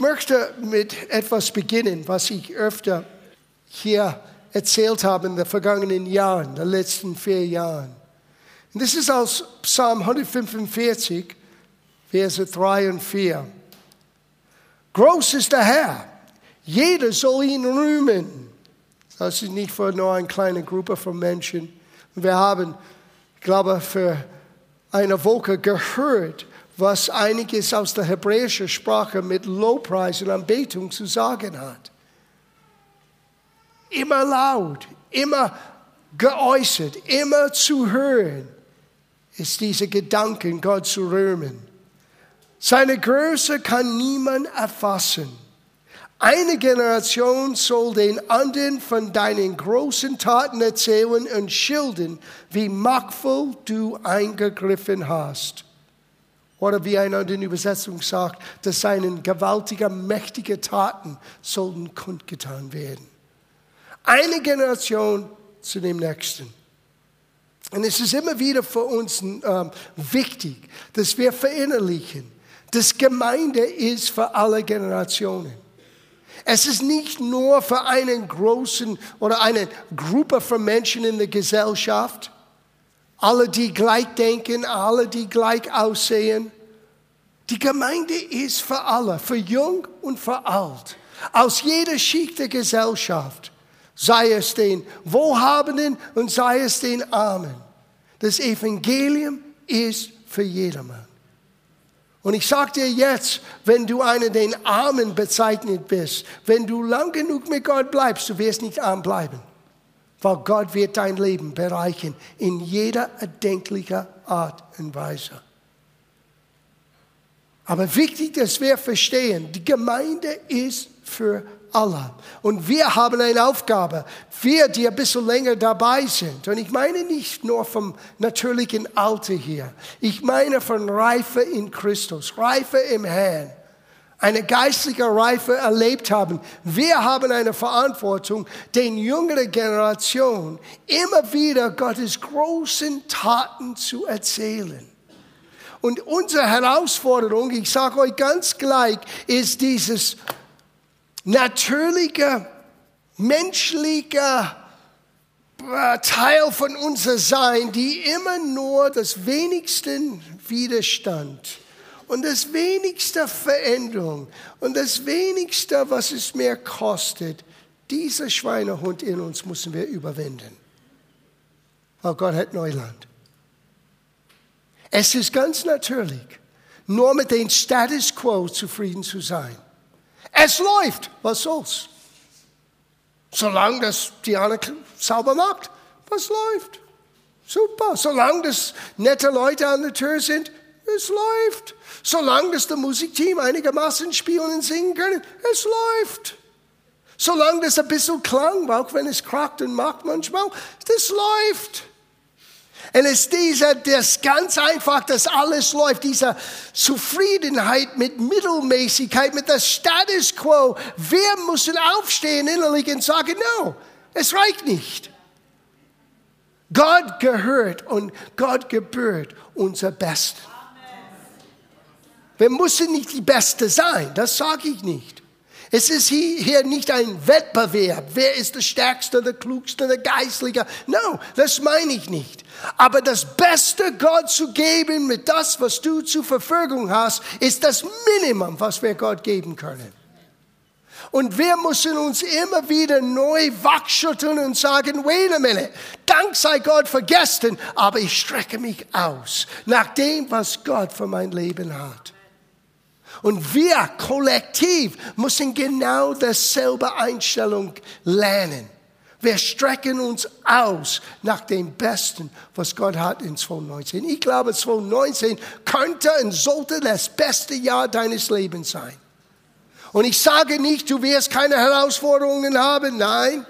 möchte mit etwas beginnen, was ich öfter hier erzählt habe in den vergangenen Jahren, den letzten vier Jahren. Und das ist aus Psalm 145, Verse 3 und 4. Groß ist der Herr, jeder soll ihn rühmen. Das ist nicht für nur eine kleine Gruppe von Menschen. Wir haben, ich glaube, für eine Woche gehört, was einiges aus der hebräischen Sprache mit Lobpreis und Anbetung zu sagen hat. Immer laut, immer geäußert, immer zu hören, ist dieser Gedanke, Gott zu rühmen. Seine Größe kann niemand erfassen. Eine Generation soll den anderen von deinen großen Taten erzählen und schildern, wie machtvoll du eingegriffen hast. Oder wie eine andere Übersetzung sagt, dass seine gewaltigen, mächtigen Taten sollten kundgetan werden. Eine Generation zu dem nächsten. Und es ist immer wieder für uns ähm, wichtig, dass wir verinnerlichen, dass Gemeinde ist für alle Generationen. Es ist nicht nur für einen großen oder eine Gruppe von Menschen in der Gesellschaft, alle, die gleich denken, alle, die gleich aussehen. Die Gemeinde ist für alle, für jung und für alt, aus jeder Schicht der Gesellschaft, sei es den Wohlhabenden und sei es den Armen. Das Evangelium ist für jedermann. Und ich sage dir jetzt, wenn du einer den Armen bezeichnet bist, wenn du lang genug mit Gott bleibst, du wirst nicht arm bleiben. Weil Gott wird dein Leben bereichern in jeder erdenklichen Art und Weise. Aber wichtig, dass wir verstehen, die Gemeinde ist für alle. Und wir haben eine Aufgabe, wir, die ein bisschen länger dabei sind. Und ich meine nicht nur vom natürlichen Alter hier. Ich meine von Reife in Christus, Reife im Herrn. Eine geistliche Reife erlebt haben. Wir haben eine Verantwortung, den jüngeren Generation immer wieder Gottes großen Taten zu erzählen. Und unsere Herausforderung, ich sage euch ganz gleich, ist dieses natürlicher, menschlicher äh, Teil von unser Sein, die immer nur das wenigste Widerstand und das wenigste Veränderung und das wenigste, was es mehr kostet, dieser Schweinehund in uns müssen wir überwinden. Weil Gott hat Neuland. Es ist ganz natürlich, nur mit dem Status quo zufrieden zu sein. Es läuft, was soll's? Solange das Diana sauber macht, was läuft? Super. Solange das nette Leute an der Tür sind, es läuft. Solange das Musikteam einigermaßen spielen und singen können, es läuft. Solange das ein bisschen klang, auch wenn es krackt und macht manchmal, das läuft. Und es ist dieser, das ganz einfach, dass alles läuft, diese Zufriedenheit mit Mittelmäßigkeit, mit der Status quo. Wir müssen aufstehen innerlich und sagen, no, es reicht nicht. Gott gehört und Gott gebührt unser Bestes. Wir müssen nicht die Beste sein, das sage ich nicht. Es ist hier nicht ein Wettbewerb. Wer ist der Stärkste, der Klugste, der Geistliche? No, das meine ich nicht. Aber das Beste Gott zu geben mit das, was du zur Verfügung hast, ist das Minimum, was wir Gott geben können. Und wir müssen uns immer wieder neu wachschütteln und sagen, wait a minute, Dank sei Gott für gestern, aber ich strecke mich aus nach dem, was Gott für mein Leben hat. Und wir kollektiv müssen genau dasselbe Einstellung lernen. Wir strecken uns aus nach dem Besten, was Gott hat in 2019. Ich glaube, 2019 könnte und sollte das beste Jahr deines Lebens sein. Und ich sage nicht, du wirst keine Herausforderungen haben. Nein,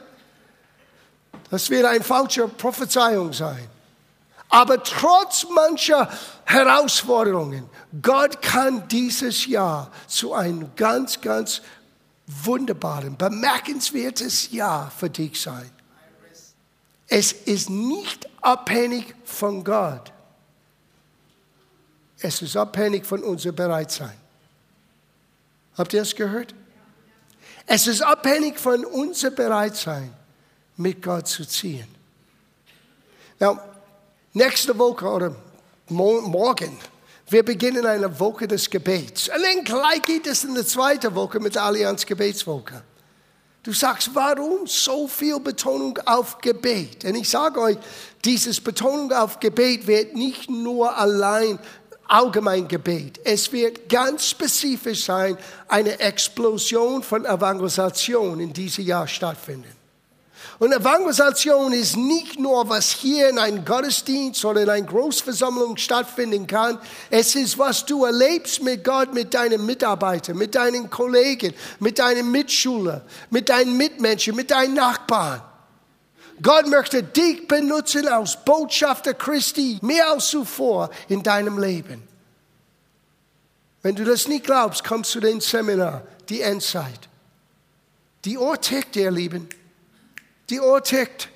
das wird eine falsche Prophezeiung sein. Aber trotz mancher Herausforderungen, Gott kann dieses Jahr zu einem ganz, ganz wunderbaren, bemerkenswertes Jahr für dich sein. Es ist nicht abhängig von Gott. Es ist abhängig von unserem Bereitsein. Habt ihr es gehört? Es ist abhängig von unser Bereitsein, mit Gott zu ziehen. Now, nächste Woche oder morgen, wir beginnen eine Woche des Gebets. Und dann gleich geht es in die zweite Woche mit der Allianz Gebetswoche. Du sagst, warum so viel Betonung auf Gebet? Und ich sage euch, dieses Betonung auf Gebet wird nicht nur allein allgemein Gebet. Es wird ganz spezifisch sein, eine Explosion von Evangelisation in diesem Jahr stattfinden. Und Evangelisation ist nicht nur, was hier in einem Gottesdienst oder in einer Großversammlung stattfinden kann. Es ist, was du erlebst mit Gott, mit deinen Mitarbeitern, mit deinen Kollegen, mit deinen Mitschülern, mit deinen Mitmenschen, mit deinen Nachbarn. Gott möchte dich benutzen als Botschafter Christi mehr als zuvor in deinem Leben. Wenn du das nicht glaubst, kommst du den Seminar, die Endzeit. Die Ohr tickt, ihr Lieben. Die Ohr tickt.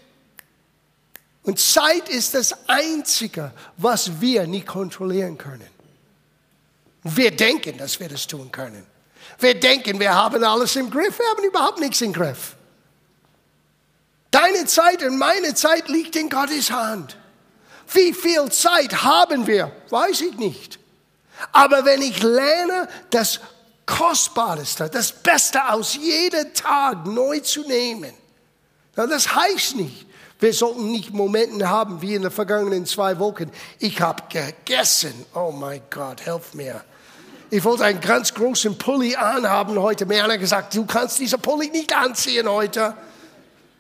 Und Zeit ist das Einzige, was wir nicht kontrollieren können. Wir denken, dass wir das tun können. Wir denken, wir haben alles im Griff. Wir haben überhaupt nichts im Griff. Deine Zeit und meine Zeit liegt in Gottes Hand. Wie viel Zeit haben wir? Weiß ich nicht. Aber wenn ich lerne, das Kostbarste, das Beste aus jedem Tag neu zu nehmen, das heißt nicht, wir sollten nicht Momente haben wie in den vergangenen zwei Wochen. Ich habe gegessen. Oh mein Gott, helf mir. Ich wollte einen ganz großen Pulli anhaben heute. Mir hat gesagt, du kannst diesen Pulli nicht anziehen heute.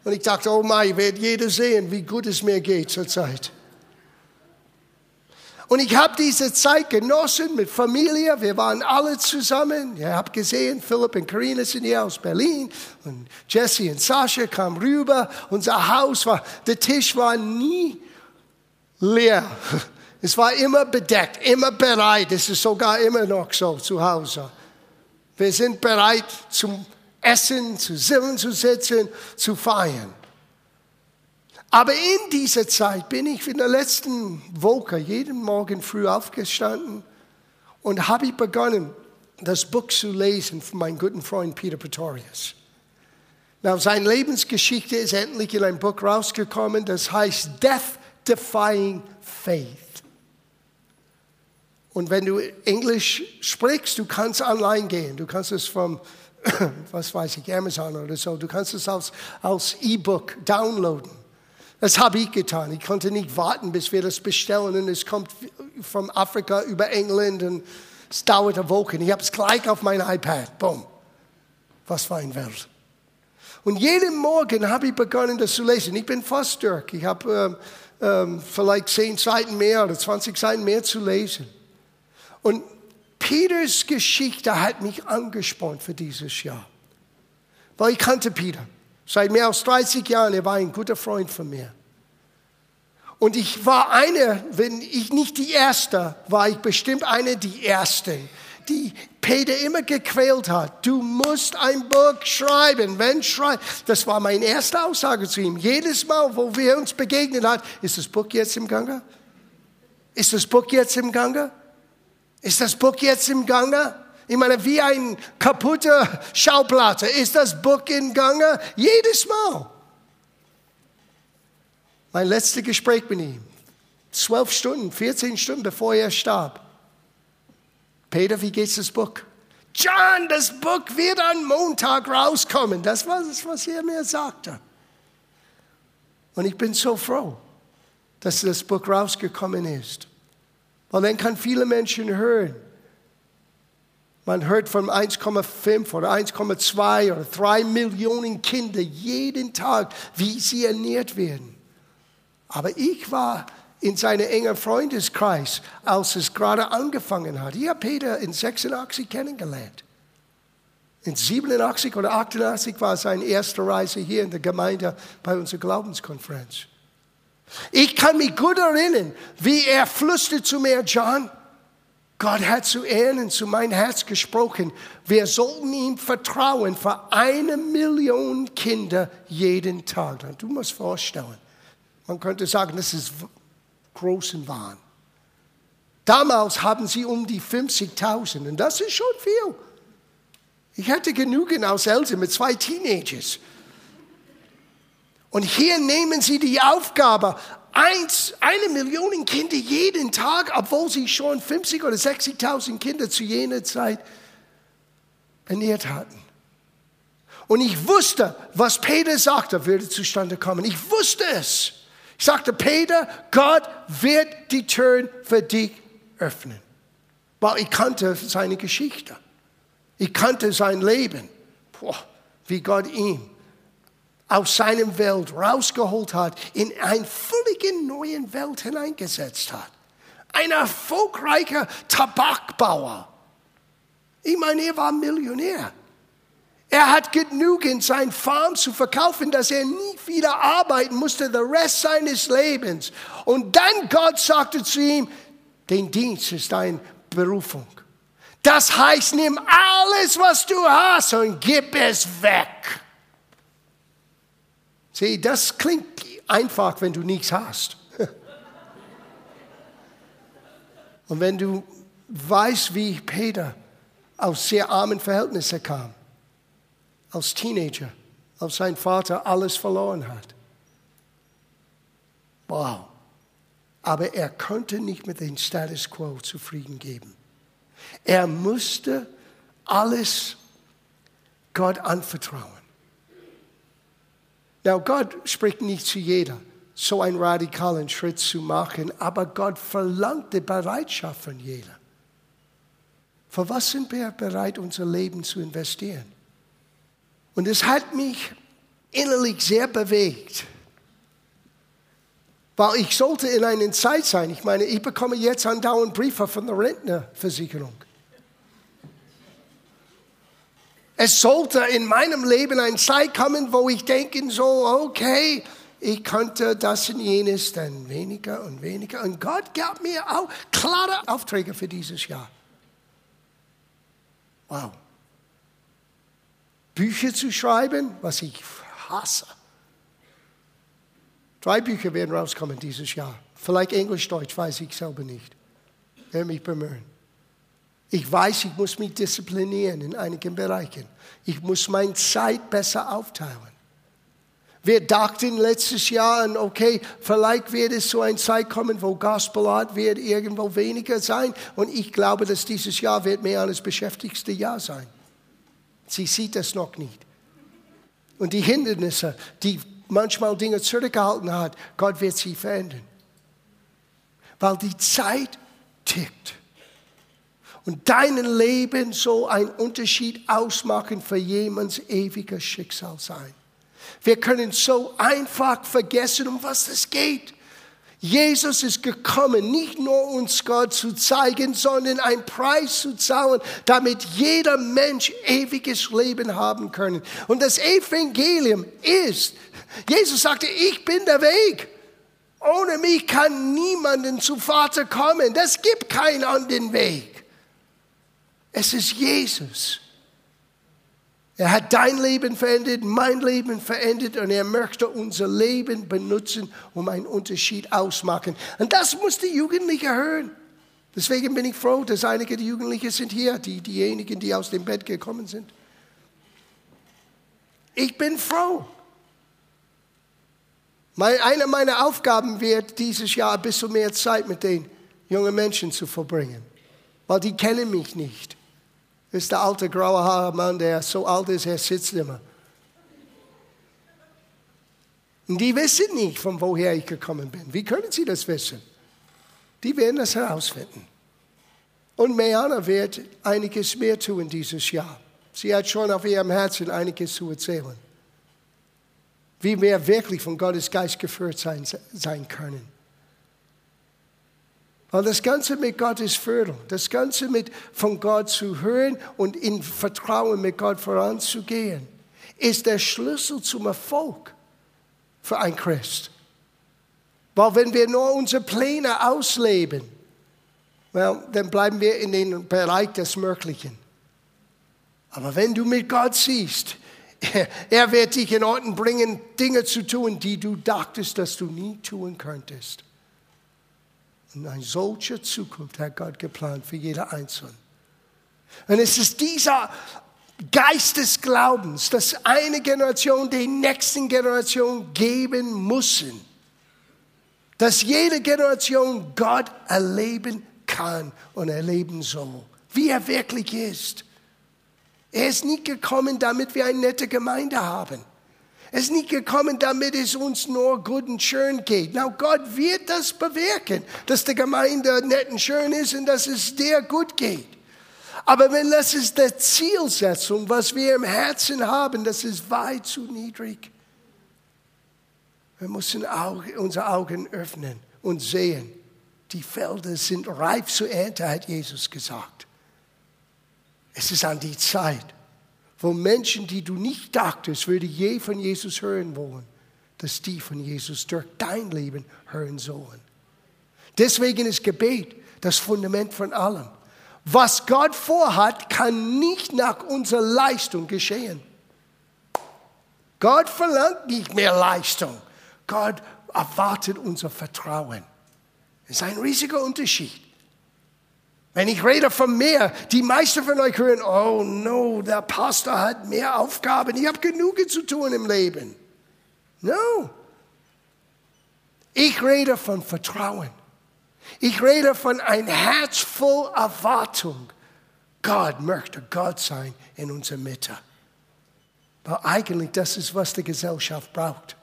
Und ich dachte, oh mein, wird jeder sehen, wie gut es mir geht zurzeit. Und ich habe diese Zeit genossen mit Familie. Wir waren alle zusammen. Ihr habt gesehen, Philipp und Karina sind hier aus Berlin. Und Jesse und Sascha kamen rüber. Unser Haus war, der Tisch war nie leer. Es war immer bedeckt, immer bereit. Es ist sogar immer noch so zu Hause. Wir sind bereit zum essen, zusammen zu sitzen, zu feiern. Aber in dieser Zeit bin ich in der letzten Woche jeden Morgen früh aufgestanden und habe begonnen, das Buch zu lesen von meinem guten Freund Peter Pretorius. Now, seine Lebensgeschichte ist endlich in ein Buch rausgekommen, das heißt Death Defying Faith. Und wenn du Englisch sprichst, du kannst online gehen. Du kannst es vom was weiß ich, Amazon oder so. Du kannst es als, als E-Book downloaden. Das habe ich getan. Ich konnte nicht warten, bis wir das bestellen und es kommt von Afrika über England und es dauert eine Woche. Ich habe es gleich auf mein iPad. Boom. Was für eine Welt. Und jeden Morgen habe ich begonnen, das zu lesen. Ich bin fast durch. Ich habe ähm, ähm, vielleicht zehn Seiten mehr oder 20 Seiten mehr zu lesen. Und Peters Geschichte hat mich angespornt für dieses Jahr. Weil ich kannte Peter. Seit mehr als 30 Jahren, er war ein guter Freund von mir. Und ich war eine, wenn ich nicht die Erste, war ich bestimmt eine die Ersten, die Peter immer gequält hat. Du musst ein Buch schreiben, wenn schreiben. Das war meine erste Aussage zu ihm. Jedes Mal, wo wir uns begegnet hat, ist das Buch jetzt im Gange? Ist das Buch jetzt im Gange? Ist das Buch jetzt im Gange? Ich meine, wie ein kaputter Schauplatte. Ist das Buch im Gange? Jedes Mal. Mein letztes Gespräch mit ihm. Zwölf Stunden, 14 Stunden bevor er starb. Peter, wie geht's das Buch? John, das Buch wird am Montag rauskommen. Das war das, was er mir sagte. Und ich bin so froh, dass das Buch rausgekommen ist. Weil dann kann viele Menschen hören. Man hört von 1,5 oder 1,2 oder 3 Millionen Kinder jeden Tag, wie sie ernährt werden. Aber ich war in seinem engen Freundeskreis, als es gerade angefangen hat. Ich habe Peter in 86 kennengelernt. In 87 oder 88 war seine erste Reise hier in der Gemeinde bei unserer Glaubenskonferenz. Ich kann mich gut erinnern, wie er flüsterte zu mir, John, Gott hat zu Ehren zu mein Herz gesprochen. Wir sollten ihm vertrauen für eine Million Kinder jeden Tag. Du musst vorstellen, man könnte sagen, das ist großen Wahn. Damals haben sie um die 50.000 und das ist schon viel. Ich hatte genügend aus Else mit zwei Teenagers. Und hier nehmen sie die Aufgabe, eins, eine Million Kinder jeden Tag, obwohl sie schon 50 oder 60.000 Kinder zu jener Zeit ernährt hatten. Und ich wusste, was Peter sagte, würde zustande kommen. Ich wusste es. Ich sagte, Peter, Gott wird die Türen für dich öffnen. Weil ich kannte seine Geschichte. Ich kannte sein Leben. Boah, wie Gott ihn aus seiner Welt rausgeholt hat, in eine völlig neue Welt hineingesetzt hat. Ein erfolgreicher Tabakbauer. Ich meine, er war Millionär. Er hat genügend sein Farm zu verkaufen, dass er nie wieder arbeiten musste, den Rest seines Lebens. Und dann Gott sagte zu ihm, den Dienst ist deine Berufung. Das heißt, nimm alles, was du hast und gib es weg. Sieh, das klingt einfach, wenn du nichts hast. Und wenn du weißt, wie Peter aus sehr armen Verhältnissen kam, als Teenager, als sein Vater alles verloren hat. Wow. Aber er konnte nicht mit dem Status quo zufrieden geben. Er musste alles Gott anvertrauen. Now, Gott spricht nicht zu jeder, so einen radikalen Schritt zu machen, aber Gott verlangt die Bereitschaft von jeder. Für was sind wir bereit, unser Leben zu investieren? Und es hat mich innerlich sehr bewegt. Weil ich sollte in einer Zeit sein. Ich meine, ich bekomme jetzt andauernd Briefe von der Rentnerversicherung. Es sollte in meinem Leben eine Zeit kommen, wo ich denke so, okay, ich könnte das und jenes, dann weniger und weniger. Und Gott gab mir auch klare Aufträge für dieses Jahr. Wow. Bücher zu schreiben, was ich hasse. Drei Bücher werden rauskommen dieses Jahr. Vielleicht Englisch, Deutsch, weiß ich selber nicht. Ich werde mich bemühen. Ich weiß, ich muss mich disziplinieren in einigen Bereichen. Ich muss meine Zeit besser aufteilen. Wir dachten letztes Jahr, okay, vielleicht wird es so eine Zeit kommen, wo Gospelart wird irgendwo weniger sein. Und ich glaube, dass dieses Jahr wird mehr als beschäftigste Jahr sein. Sie sieht es noch nicht. Und die Hindernisse, die manchmal Dinge zurückgehalten hat, Gott wird sie verändern. Weil die Zeit tickt. Und dein Leben soll einen Unterschied ausmachen für jemands ewiges Schicksal sein. Wir können so einfach vergessen, um was es geht. Jesus ist gekommen, nicht nur uns Gott zu zeigen, sondern einen Preis zu zahlen, damit jeder Mensch ewiges Leben haben kann. Und das Evangelium ist, Jesus sagte, ich bin der Weg. Ohne mich kann niemanden zu Vater kommen. Das gibt keinen anderen Weg. Es ist Jesus. Er hat dein Leben verändert, mein Leben verändert und er möchte unser Leben benutzen, um einen Unterschied auszumachen. Und das muss die Jugendlichen hören. Deswegen bin ich froh, dass einige der Jugendlichen sind hier, die, diejenigen, die aus dem Bett gekommen sind. Ich bin froh. Eine meiner Aufgaben wird dieses Jahr ein bisschen mehr Zeit mit den jungen Menschen zu verbringen, weil die kennen mich nicht ist der alte graue Haare Mann, der so alt ist, er sitzt immer. Und die wissen nicht, von woher ich gekommen bin. Wie können sie das wissen? Die werden das herausfinden. Und Meana wird einiges mehr tun dieses Jahr. Sie hat schon auf ihrem Herzen einiges zu erzählen. Wie wir wirklich von Gottes Geist geführt sein, sein können. Weil das Ganze mit Gottes Führung, das Ganze mit von Gott zu hören und in Vertrauen mit Gott voranzugehen, ist der Schlüssel zum Erfolg für ein Christ. Weil wenn wir nur unsere Pläne ausleben, well, dann bleiben wir in den Bereich des Möglichen. Aber wenn du mit Gott siehst, er wird dich in Orten bringen, Dinge zu tun, die du dachtest, dass du nie tun könntest. Und eine solche Zukunft hat Gott geplant für jeder Einzelne. Und es ist dieser Geist des Glaubens, dass eine Generation der nächsten Generation geben müssen. Dass jede Generation Gott erleben kann und erleben soll, wie er wirklich ist. Er ist nicht gekommen, damit wir eine nette Gemeinde haben. Er ist nicht gekommen, damit es uns nur gut und schön geht. Na, Gott wird das bewirken, dass die Gemeinde nett und schön ist und dass es dir gut geht. Aber wenn das ist die Zielsetzung, was wir im Herzen haben, das ist weit zu niedrig. Wir müssen unsere Augen öffnen und sehen, die Felder sind reif zur Ernte, hat Jesus gesagt. Es ist an die Zeit, wo Menschen, die du nicht dachtest, würde je von Jesus hören wollen, dass die von Jesus durch dein Leben hören sollen. Deswegen ist Gebet das Fundament von allem. Was Gott vorhat, kann nicht nach unserer Leistung geschehen. Gott verlangt nicht mehr Leistung. Gott erwartet unser Vertrauen. Das ist ein riesiger Unterschied. Wenn ich rede von mehr, die meisten von euch hören, oh no, der Pastor hat mehr Aufgaben, ich habe genug zu tun im Leben. No. Ich rede von Vertrauen. Ich rede von ein Herz voll Erwartung. Gott möchte Gott sein in unserer Mitte. Weil eigentlich das ist, was die Gesellschaft braucht.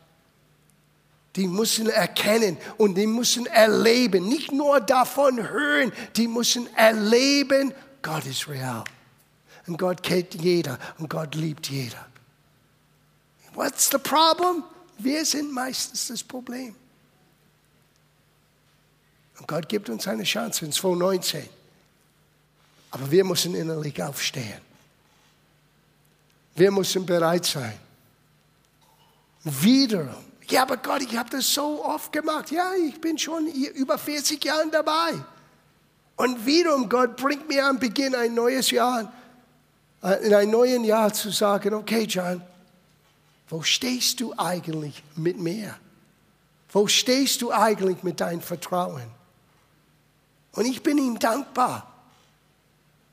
Die müssen erkennen und die müssen erleben, nicht nur davon hören, die müssen erleben, Gott ist real. Und Gott kennt jeder und Gott liebt jeder. What's the problem? Wir sind meistens das Problem. Und Gott gibt uns eine Chance in 2019. Aber wir müssen innerlich aufstehen. Wir müssen bereit sein. Wiederum ja, aber Gott, ich habe das so oft gemacht. Ja, ich bin schon über 40 Jahre dabei. Und wiederum, Gott bringt mir am Beginn ein neues Jahr, äh, in einem neuen Jahr zu sagen, okay, John, wo stehst du eigentlich mit mir? Wo stehst du eigentlich mit deinem Vertrauen? Und ich bin ihm dankbar.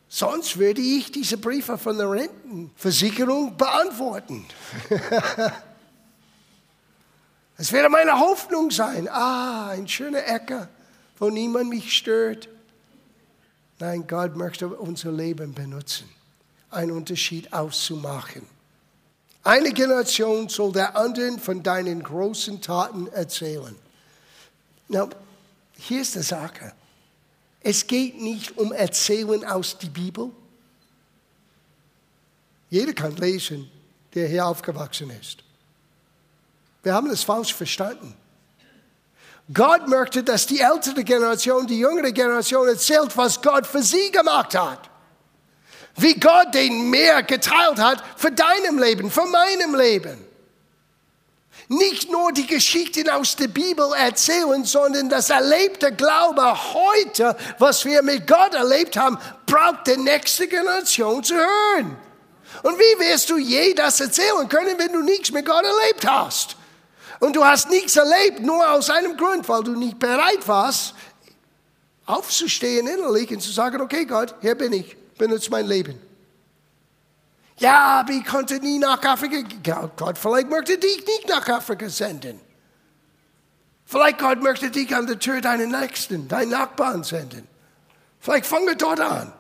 Sonst würde ich diese Briefe von der Rentenversicherung beantworten. Es werde meine Hoffnung sein. Ah, ein schöner Ecke, wo niemand mich stört. Nein, Gott möchte unser Leben benutzen, einen Unterschied auszumachen. Eine Generation soll der anderen von deinen großen Taten erzählen. Now, hier ist die Sache. Es geht nicht um Erzählen aus der Bibel. Jeder kann lesen, der hier aufgewachsen ist. Wir haben es falsch verstanden. Gott möchte, dass die ältere Generation, die jüngere Generation erzählt, was Gott für sie gemacht hat. Wie Gott den Meer geteilt hat für deinem Leben, für meinem Leben. Nicht nur die Geschichten aus der Bibel erzählen, sondern das erlebte Glaube heute, was wir mit Gott erlebt haben, braucht die nächste Generation zu hören. Und wie wirst du je das erzählen können, wenn du nichts mit Gott erlebt hast? Und du hast nichts erlebt, nur aus einem Grund, weil du nicht bereit warst, aufzustehen innerlich und zu sagen, okay Gott, hier bin ich, benutze mein Leben. Ja, aber ich konnte nie nach Afrika gehen. Gott, vielleicht möchte dich nicht nach Afrika senden. Vielleicht Gott möchte dich an der Tür deinen Nächsten, deinen Nachbarn senden. Vielleicht fange dort an.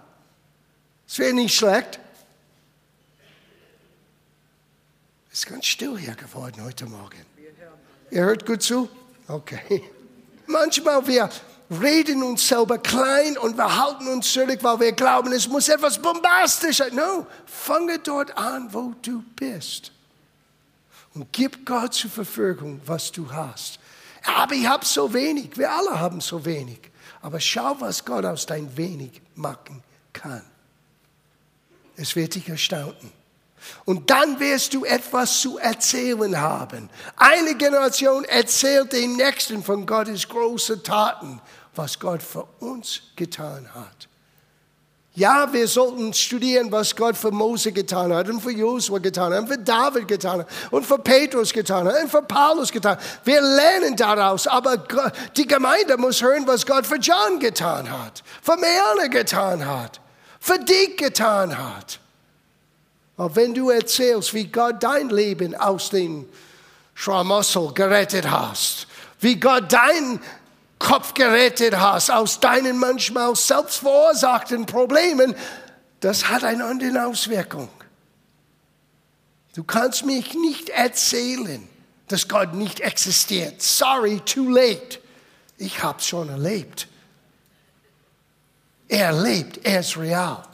Es wäre nicht schlecht. Es ist ganz still hier geworden heute Morgen. Ihr hört gut zu? Okay. Manchmal wir reden uns selber klein und wir halten uns zurück, weil wir glauben, es muss etwas bombastisch sein. No, fange dort an, wo du bist. Und gib Gott zur Verfügung, was du hast. Aber ich habe so wenig. Wir alle haben so wenig. Aber schau, was Gott aus dein wenig machen kann. Es wird dich erstaunen. Und dann wirst du etwas zu erzählen haben. Eine Generation erzählt den Nächsten von Gottes großen Taten, was Gott für uns getan hat. Ja, wir sollten studieren, was Gott für Mose getan hat und für Josua getan hat und für David getan hat und für Petrus getan hat und für Paulus getan hat. Wir lernen daraus, aber die Gemeinde muss hören, was Gott für John getan hat, für Meana getan hat, für dich getan hat. Aber wenn du erzählst, wie Gott dein Leben aus dem Schlamassel gerettet hast, wie Gott dein Kopf gerettet hast aus deinen manchmal selbst verursachten Problemen, das hat eine andere Auswirkung. Du kannst mich nicht erzählen, dass Gott nicht existiert. Sorry, too late. Ich habe es schon erlebt. Er lebt, er ist real.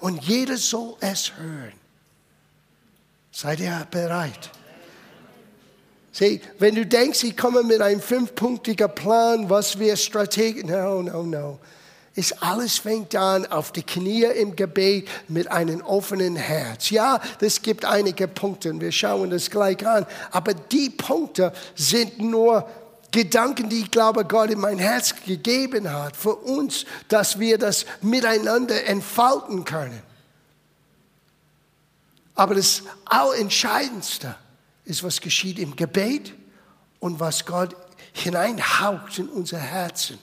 Und jeder soll es hören. Seid ihr bereit? Sieh, wenn du denkst, ich komme mit einem fünfpunktigen Plan, was wir strategisch, no, no, no. Es alles fängt an auf die Knie im Gebet mit einem offenen Herz. Ja, es gibt einige Punkte, wir schauen das gleich an, aber die Punkte sind nur Gedanken, die ich glaube, Gott in mein Herz gegeben hat, für uns, dass wir das miteinander entfalten können. Aber das Allentscheidendste ist, was geschieht im Gebet und was Gott hineinhaucht in unser Herzen.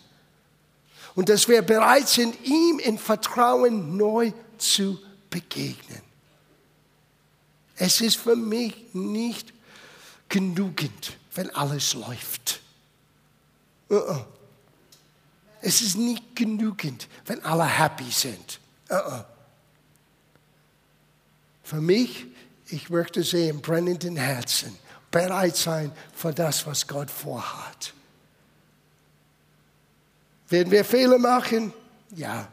Und dass wir bereit sind, ihm in Vertrauen neu zu begegnen. Es ist für mich nicht genügend, wenn alles läuft. Uh-uh. Es ist nicht genügend, wenn alle happy sind. Uh-uh. Für mich, ich möchte sehen, brennenden Herzen, bereit sein für das, was Gott vorhat. Werden wir Fehler machen? Ja.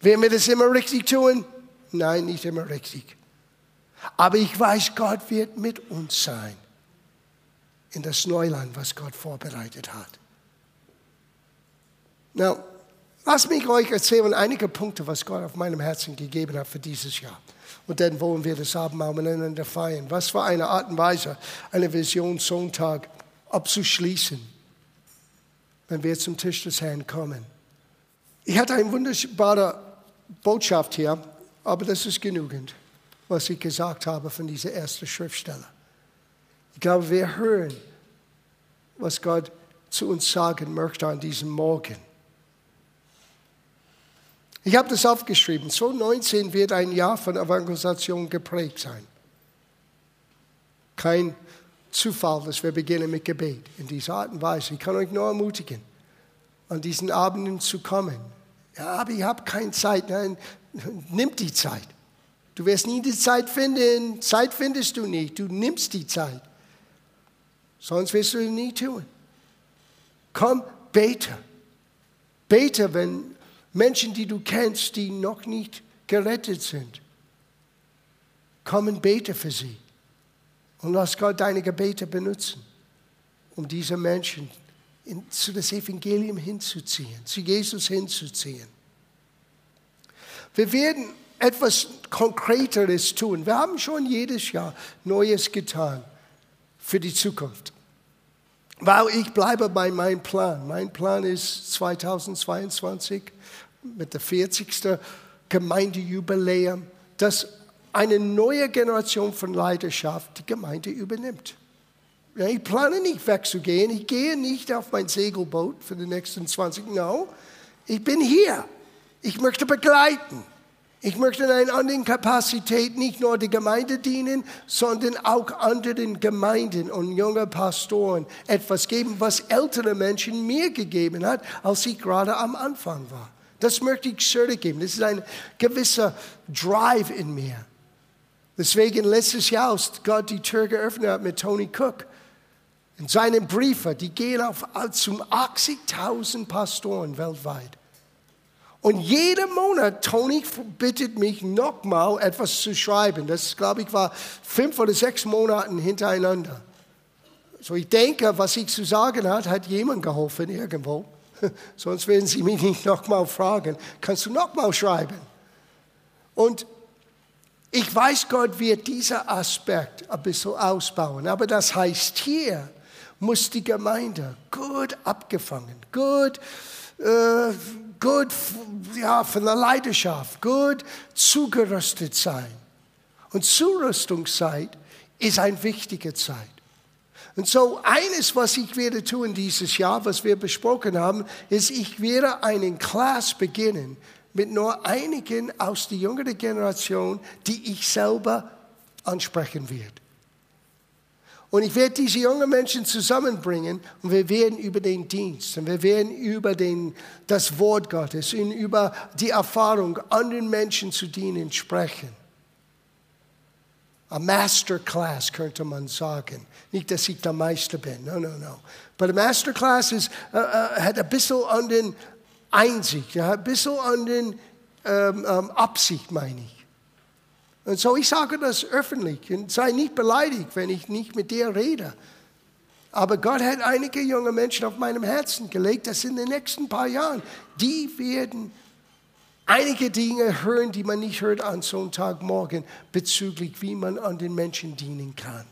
Werden wir das immer richtig tun? Nein, nicht immer richtig. Aber ich weiß, Gott wird mit uns sein in das Neuland, was Gott vorbereitet hat. Now, lass mich euch erzählen einige Punkte, was Gott auf meinem Herzen gegeben hat für dieses Jahr. Und dann wollen wir das Abendmahl miteinander feiern. Was für eine Art und Weise, eine Vision Sonntag abzuschließen, wenn wir zum Tisch des Herrn kommen. Ich hatte eine wunderbare Botschaft hier, aber das ist genügend, was ich gesagt habe von dieser ersten Schriftsteller. Ich glaube, wir hören, was Gott zu uns sagen möchte an diesem Morgen. Ich habe das aufgeschrieben. 2019 wird ein Jahr von Evangelisation geprägt sein. Kein Zufall, dass wir beginnen mit Gebet in dieser Art und Weise. Ich kann euch nur ermutigen, an diesen Abenden zu kommen. Ja, aber ich habe keine Zeit. Nein, nimm die Zeit. Du wirst nie die Zeit finden. Zeit findest du nicht. Du nimmst die Zeit. Sonst wirst du es nie tun. Komm, bete. Bete, wenn Menschen, die du kennst, die noch nicht gerettet sind. Komm und bete für sie. Und lass Gott deine Gebete benutzen, um diese Menschen in, zu das Evangelium hinzuziehen, zu Jesus hinzuziehen. Wir werden etwas Konkreteres tun. Wir haben schon jedes Jahr Neues getan für die Zukunft. Weil ich bleibe bei meinem Plan. Mein Plan ist 2022 mit der 40. Gemeindejubiläum, dass eine neue Generation von Leidenschaft die Gemeinde übernimmt. Ich plane nicht wegzugehen, ich gehe nicht auf mein Segelboot für die nächsten 20 Jahre. No. Ich bin hier. Ich möchte begleiten. Ich möchte in einer anderen Kapazität nicht nur der Gemeinde dienen, sondern auch anderen Gemeinden und jungen Pastoren etwas geben, was ältere Menschen mir gegeben hat, als ich gerade am Anfang war. Das möchte ich zurückgeben. Das ist ein gewisser Drive in mir. Deswegen letztes Jahr, als Gott die Tür geöffnet hat mit Tony Cook, in seinen Briefen, die gehen auf zum 80.000 Pastoren weltweit. Und jeden Monat, Tony bittet mich nochmal etwas zu schreiben. Das, glaube ich, war fünf oder sechs Monate hintereinander. So, ich denke, was ich zu sagen hat, hat jemand geholfen irgendwo. Sonst werden sie mich nicht nochmal fragen. Kannst du nochmal schreiben? Und ich weiß, Gott wird diesen Aspekt ein bisschen ausbauen. Aber das heißt, hier muss die Gemeinde gut abgefangen, gut, äh, gut ja, von der Leidenschaft, gut zugerüstet sein. Und Zurüstungszeit ist eine wichtige Zeit. Und so eines, was ich werde tun dieses Jahr, was wir besprochen haben, ist, ich werde einen Class beginnen, mit nur einigen aus der jüngeren Generation, die ich selber ansprechen werde. Und ich werde diese jungen Menschen zusammenbringen und wir werden über den Dienst und wir werden über den, das Wort Gottes und über die Erfahrung, anderen Menschen zu dienen, sprechen. A Masterclass könnte man sagen. Nicht, dass ich der Meister bin, no, no, no. Aber a Masterclass ist, uh, uh, hat ein bisschen an den Einsicht, ein bisschen an den um, um, Absicht, meine ich. Und so, ich sage das öffentlich und sei nicht beleidigt, wenn ich nicht mit dir rede. Aber Gott hat einige junge Menschen auf meinem Herzen gelegt, dass in den nächsten paar Jahren, die werden einige Dinge hören, die man nicht hört an Sonntagmorgen bezüglich, wie man an den Menschen dienen kann.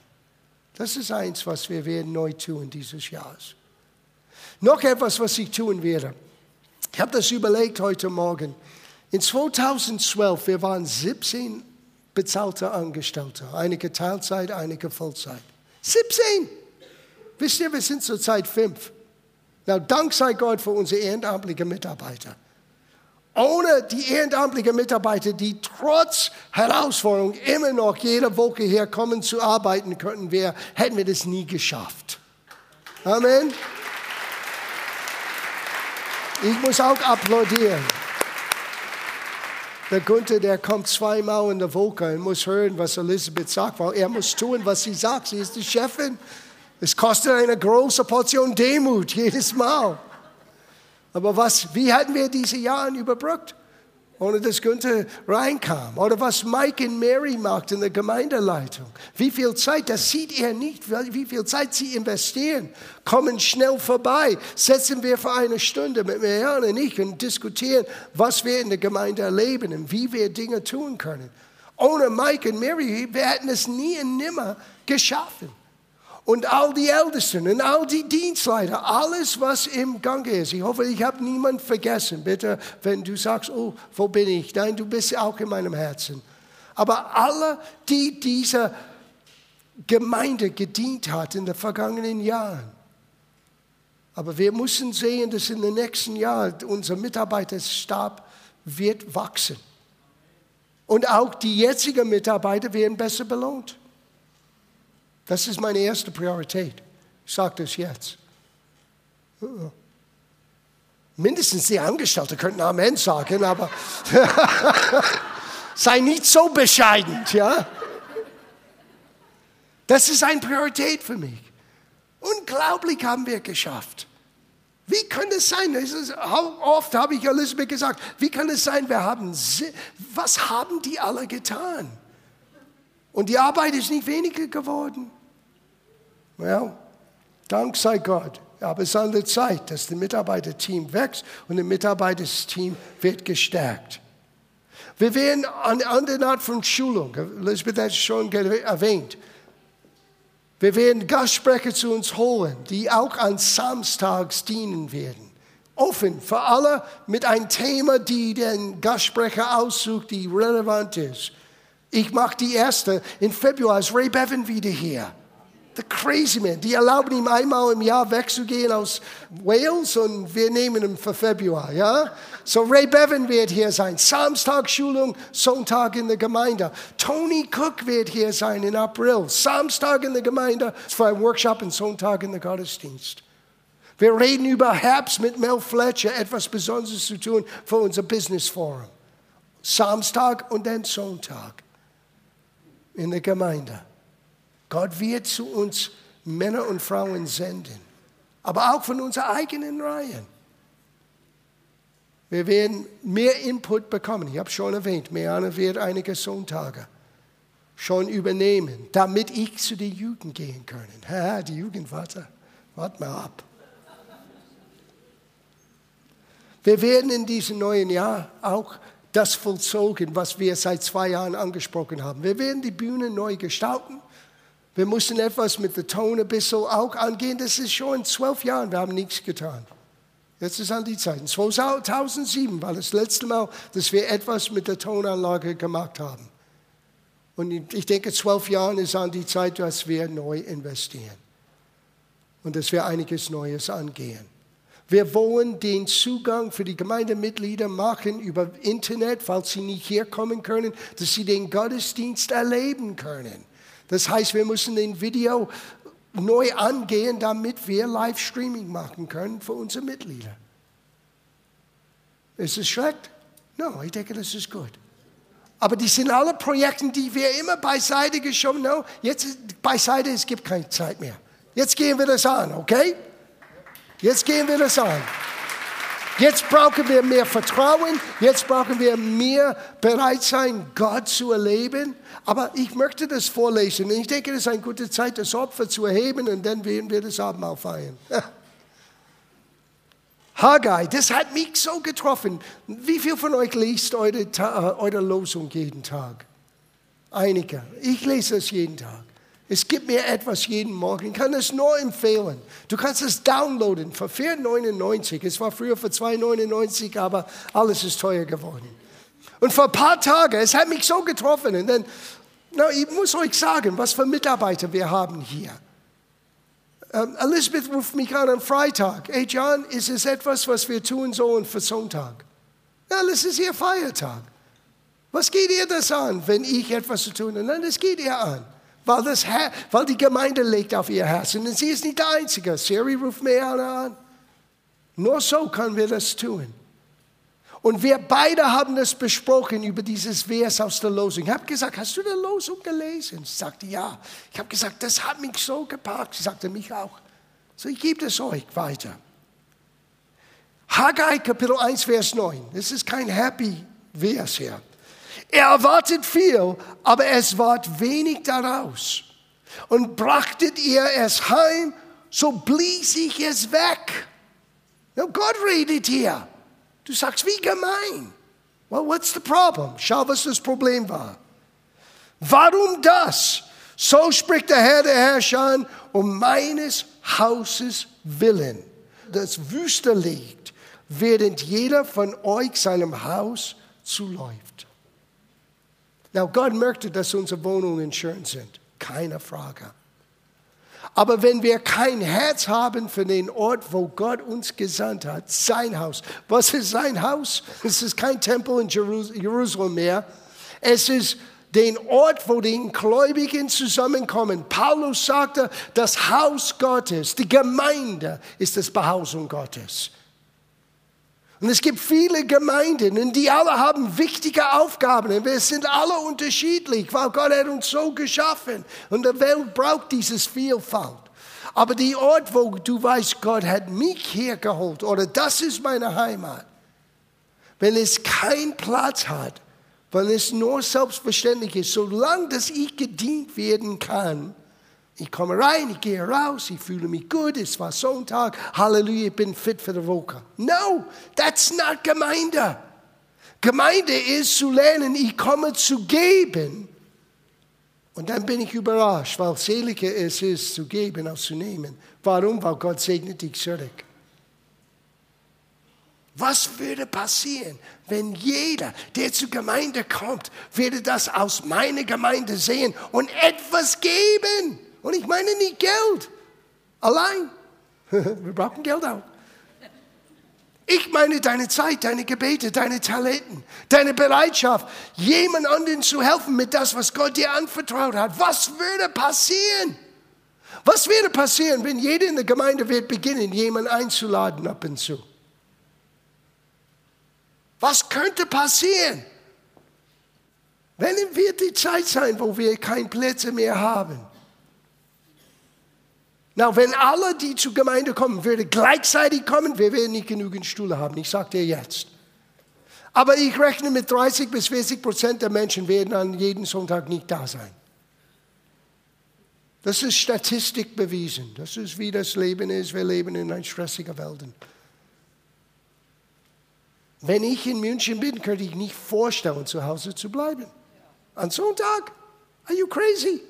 Das ist eins, was wir werden neu tun dieses Jahres. Noch etwas, was ich tun werde. Ich habe das überlegt heute Morgen. In 2012, wir waren 17 bezahlte Angestellte, einige Teilzeit, einige Vollzeit. 17! Wisst ihr, wir sind zurzeit fünf. Na, Dank sei Gott für unsere ehrenamtlichen Mitarbeiter. Ohne die ehrenamtlichen Mitarbeiter, die trotz Herausforderung immer noch jede Woche herkommen zu arbeiten könnten, wir, hätten wir das nie geschafft. Amen. Ich muss auch applaudieren. Der Gunther, der kommt zweimal in der Woche und muss hören, was Elisabeth sagt, weil er muss tun, was sie sagt. Sie ist die Chefin. Es kostet eine große Portion Demut jedes Mal. Aber was, wie hatten wir diese Jahre überbrückt? Ohne dass Günther reinkam. Oder was Mike und Mary macht in der Gemeindeleitung. Wie viel Zeit, das sieht er nicht, wie viel Zeit sie investieren. Kommen schnell vorbei. Setzen wir für eine Stunde mit Marianne und ich und diskutieren, was wir in der Gemeinde erleben und wie wir Dinge tun können. Ohne Mike und Mary, wir hätten es nie und nimmer geschaffen und all die Ältesten und all die Dienstleiter, alles, was im Gange ist. Ich hoffe, ich habe niemanden vergessen. Bitte, wenn du sagst, oh, wo bin ich? Nein, du bist auch in meinem Herzen. Aber alle, die dieser Gemeinde gedient hat in den vergangenen Jahren. Aber wir müssen sehen, dass in den nächsten Jahren unser Mitarbeiterstab wird wachsen. Und auch die jetzigen Mitarbeiter werden besser belohnt. Das ist meine erste Priorität. Ich sage das jetzt. Mindestens die Angestellten könnten Amen sagen, aber sei nicht so bescheiden, ja? Das ist eine Priorität für mich. Unglaublich haben wir geschafft. Wie kann es sein? Ist, oft habe ich Elisabeth gesagt, wie kann es sein, wir haben, was haben die alle getan? Und die Arbeit ist nicht weniger geworden. Well, Dank sei Gott. Aber es ist an der Zeit, dass das Mitarbeiterteam wächst und das Mitarbeiterteam wird gestärkt. Wir werden eine andere Art von Schulung, Elisabeth hat es schon erwähnt, wir werden Gastsprecher zu uns holen, die auch an Samstags dienen werden. Offen für alle mit einem Thema, die den Gastsprecher aussucht, die relevant ist. Ich mache die erste. In Februar ist Ray Bevan wieder hier. The crazy man. Die erlauben ihm einmal im Jahr wegzugehen aus Wales und wir nehmen ihn für Februar, ja? So Ray Bevan wird hier sein. Samstag-Schulung, Sonntag in der Gemeinde. Tony Cook wird hier sein in April. Samstag in der Gemeinde für ein Workshop und Sonntag in der Gottesdienst. Wir reden über Herbst mit Mel Fletcher, etwas Besonderes zu tun für unser Business Forum. Samstag und dann Sonntag in der Gemeinde. Gott wird zu uns Männer und Frauen senden, aber auch von unseren eigenen Reihen. Wir werden mehr Input bekommen. Ich habe schon erwähnt, Meana wird einige Sonntage schon übernehmen, damit ich zu den Jugend gehen kann. Ha, die Jugend, warte, warte mal ab. Wir werden in diesem neuen Jahr auch das vollzogen, was wir seit zwei Jahren angesprochen haben. Wir werden die Bühne neu gestalten. Wir mussten etwas mit der Ton ein bisschen auch angehen. Das ist schon in zwölf Jahren, wir haben nichts getan. Jetzt ist an die Zeit. 2007 war das letzte Mal, dass wir etwas mit der Tonanlage gemacht haben. Und ich denke, zwölf Jahren ist an die Zeit, dass wir neu investieren und dass wir einiges Neues angehen. Wir wollen den Zugang für die Gemeindemitglieder machen über Internet, falls sie nicht herkommen können, dass sie den Gottesdienst erleben können. Das heißt, wir müssen den Video neu angehen, damit wir Livestreaming machen können für unsere Mitglieder. Ist es schlecht? No, ich denke, das ist gut. Aber die sind alle Projekte, die wir immer beiseite geschoben haben. No, jetzt beiseite, es gibt keine Zeit mehr. Jetzt gehen wir das an, okay? Jetzt gehen wir das an. Jetzt brauchen wir mehr Vertrauen, jetzt brauchen wir mehr bereit sein, Gott zu erleben. Aber ich möchte das vorlesen. Ich denke, das ist eine gute Zeit, das Opfer zu erheben und dann werden wir das Abendmahl feiern. Haggai, das hat mich so getroffen. Wie viel von euch liest eure, eure Losung jeden Tag? Einige. Ich lese es jeden Tag. Es gibt mir etwas jeden Morgen. Ich kann es nur empfehlen. Du kannst es downloaden für 4,99. Es war früher für 2,99, aber alles ist teuer geworden. Und vor ein paar Tagen, es hat mich so getroffen. Und dann, na, ich muss euch sagen, was für Mitarbeiter wir haben hier. Um, Elizabeth ruft mich an am Freitag. Hey John, ist es etwas, was wir tun sollen für Sonntag? Ja, das ist ihr Feiertag. Was geht ihr das an, wenn ich etwas zu tun habe? Nein, das geht ihr an weil, das, weil die Gemeinde legt auf ihr Herz. Und sie ist nicht der Einzige. Siri ruft mir an. Nur so können wir das tun. Und wir beide haben das besprochen über dieses Vers aus der Losung. Ich habe gesagt, hast du die Losung gelesen? Sie sagte, ja. Ich habe gesagt, das hat mich so gepackt. Sie sagte, mich auch. So, ich gebe es euch weiter. Haggai Kapitel 1, Vers 9. Das ist kein Happy Vers hier. Er erwartet viel, aber es ward wenig daraus. Und brachtet ihr es heim, so blies ich es weg. Now Gott redet hier. Du sagst, wie gemein. Well, what's the problem? Schau, was das Problem war. Warum das? So spricht der Herr der Herrscher um meines Hauses willen, das Wüste liegt, während jeder von euch seinem Haus zuläuft. Now, Gott möchte, dass unsere Wohnungen schön sind. Keine Frage. Aber wenn wir kein Herz haben für den Ort, wo Gott uns gesandt hat, sein Haus. Was ist sein Haus? Es ist kein Tempel in Jerusalem mehr. Es ist den Ort, wo die Gläubigen zusammenkommen. Paulus sagte, das Haus Gottes, die Gemeinde ist das Behausung Gottes. Und es gibt viele Gemeinden und die alle haben wichtige Aufgaben und wir sind alle unterschiedlich, weil Gott hat uns so geschaffen und die Welt braucht dieses Vielfalt. Aber die Ort, wo du weißt, Gott hat mich hergeholt oder das ist meine Heimat, wenn es keinen Platz hat, wenn es nur selbstverständlich ist, solange dass ich gedient werden kann, ich komme rein, ich gehe raus, ich fühle mich gut, es war Sonntag, Halleluja, ich bin fit für die Woche. No, that's not Gemeinde. Gemeinde ist zu lernen, ich komme zu geben. Und dann bin ich überrascht, weil seliger es ist, zu geben als zu nehmen. Warum? Weil Gott segnet dich zurück. Was würde passieren, wenn jeder, der zur Gemeinde kommt, würde das aus meiner Gemeinde sehen und etwas geben? Und ich meine nicht Geld. Allein. Wir brauchen Geld auch. Ich meine deine Zeit, deine Gebete, deine Talenten, deine Bereitschaft, jemand anderen zu helfen mit das, was Gott dir anvertraut hat. Was würde passieren? Was würde passieren, wenn jeder in der Gemeinde wird beginnen, jemanden einzuladen ab und zu? Was könnte passieren? Wenn wird die Zeit sein, wo wir keine Plätze mehr haben? Na, wenn alle, die zur Gemeinde kommen, würden gleichzeitig kommen, wir werden nicht genügend Stühle haben. Ich sage dir jetzt. Aber ich rechne mit 30 bis 40 Prozent der Menschen werden an jedem Sonntag nicht da sein. Das ist Statistik bewiesen. Das ist, wie das Leben ist. Wir leben in einer stressigen Welt. Wenn ich in München bin, könnte ich nicht vorstellen, zu Hause zu bleiben. An Sonntag? Are you crazy?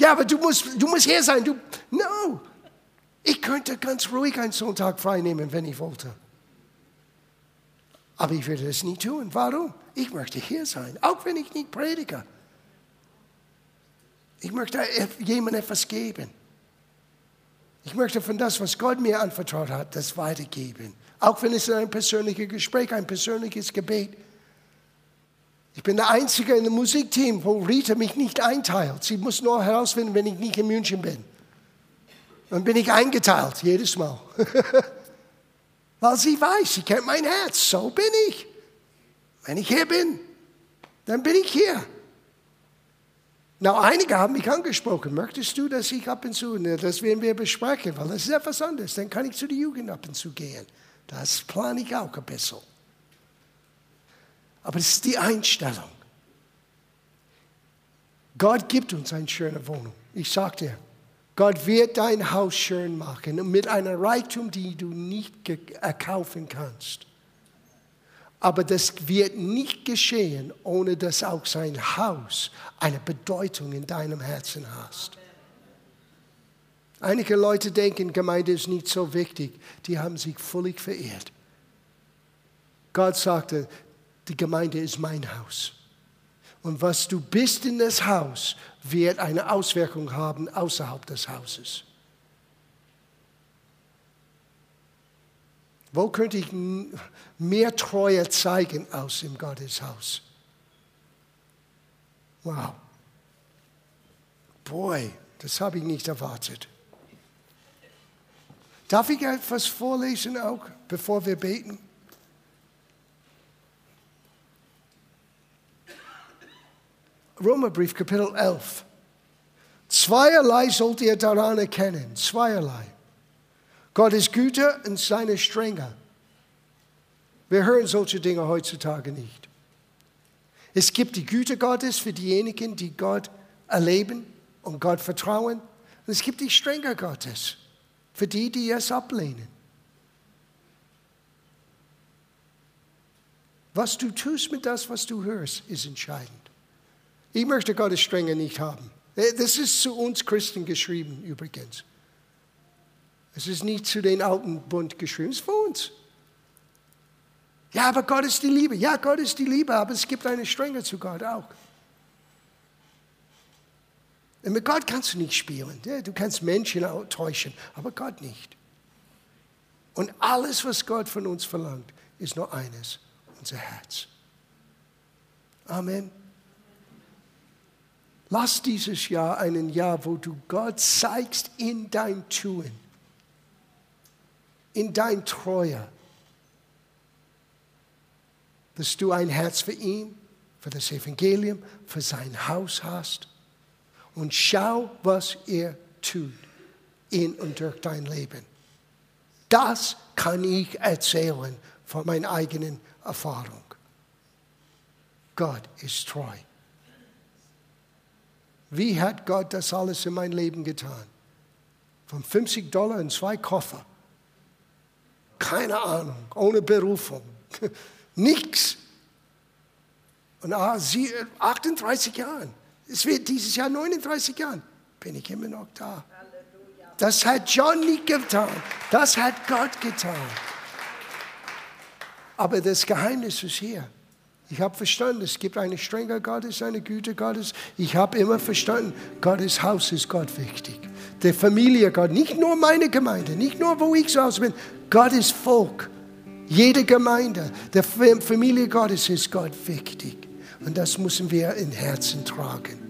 Ja, aber du musst, du musst hier sein. Du, no. Ich könnte ganz ruhig einen Sonntag frei nehmen, wenn ich wollte. Aber ich würde es nie tun. Warum? Ich möchte hier sein, auch wenn ich nicht predige. Ich möchte jemandem etwas geben. Ich möchte von das, was Gott mir anvertraut hat, das weitergeben. Auch wenn es ein persönliches Gespräch, ein persönliches Gebet. Ich bin der Einzige in dem Musikteam, wo Rita mich nicht einteilt. Sie muss nur herausfinden, wenn ich nicht in München bin. Dann bin ich eingeteilt, jedes Mal. Weil sie weiß, sie kennt mein Herz. So bin ich. Wenn ich hier bin, dann bin ich hier. Na, einige haben mich angesprochen. Möchtest du, dass ich ab und zu, ne, das werden wir besprechen, weil das ist etwas anderes. Dann kann ich zu der Jugend ab und zu gehen. Das plane ich auch ein bisschen. Aber es ist die Einstellung. Gott gibt uns eine schöne Wohnung. Ich sage dir, Gott wird dein Haus schön machen mit einer Reichtum, die du nicht erkaufen kannst. Aber das wird nicht geschehen, ohne dass auch sein Haus eine Bedeutung in deinem Herzen hast. Einige Leute denken, Gemeinde ist nicht so wichtig. Die haben sich völlig verirrt. Gott sagte, die Gemeinde ist mein Haus. Und was du bist in das Haus, wird eine Auswirkung haben außerhalb des Hauses. Wo könnte ich mehr Treue zeigen aus im Gotteshaus? Wow. Boy, das habe ich nicht erwartet. Darf ich etwas vorlesen auch, bevor wir beten? Römerbrief, Kapitel 11. Zweierlei sollt ihr daran erkennen. Zweierlei. Gott ist Güter und seine Strenge. Wir hören solche Dinge heutzutage nicht. Es gibt die Güte Gottes für diejenigen, die Gott erleben und Gott vertrauen. Und es gibt die Strenge Gottes für die, die es ablehnen. Was du tust mit das, was du hörst, ist entscheidend. Ich möchte Gottes Strenge nicht haben. Äh, das ist zu uns Christen geschrieben übrigens. Es ist nicht zu den alten Bund geschrieben, es ist für uns. Ja, aber Gott ist die Liebe. Ja, Gott ist die Liebe, aber es gibt eine Strenge zu Gott auch. Und mit Gott kannst du nicht spielen. Du kannst Menschen täuschen, aber Gott nicht. Und alles, was Gott von uns verlangt, ist nur eines, unser Herz. Amen. Lass dieses Jahr ein Jahr, wo du Gott zeigst in dein Tun, in dein Treue, dass du ein Herz für ihn, für das Evangelium, für sein Haus hast. Und schau, was er tut in und durch dein Leben. Das kann ich erzählen von meiner eigenen Erfahrung. Gott ist treu. Wie hat Gott das alles in mein Leben getan? Von 50 Dollar in zwei Koffer. Keine Ahnung, ohne Berufung. Nichts. Und 38 Jahren, es wird dieses Jahr 39 Jahren, bin ich immer noch da. Das hat John nicht getan, das hat Gott getan. Aber das Geheimnis ist hier. Ich habe verstanden, es gibt eine strenge Gottes, eine Güte Gottes. Ich habe immer verstanden, Gottes Haus ist Gott wichtig. Der Familie Gott, nicht nur meine Gemeinde, nicht nur wo ich zu Hause bin, Gottes Volk. Jede Gemeinde, der Familie Gottes ist Gott wichtig. Und das müssen wir in Herzen tragen.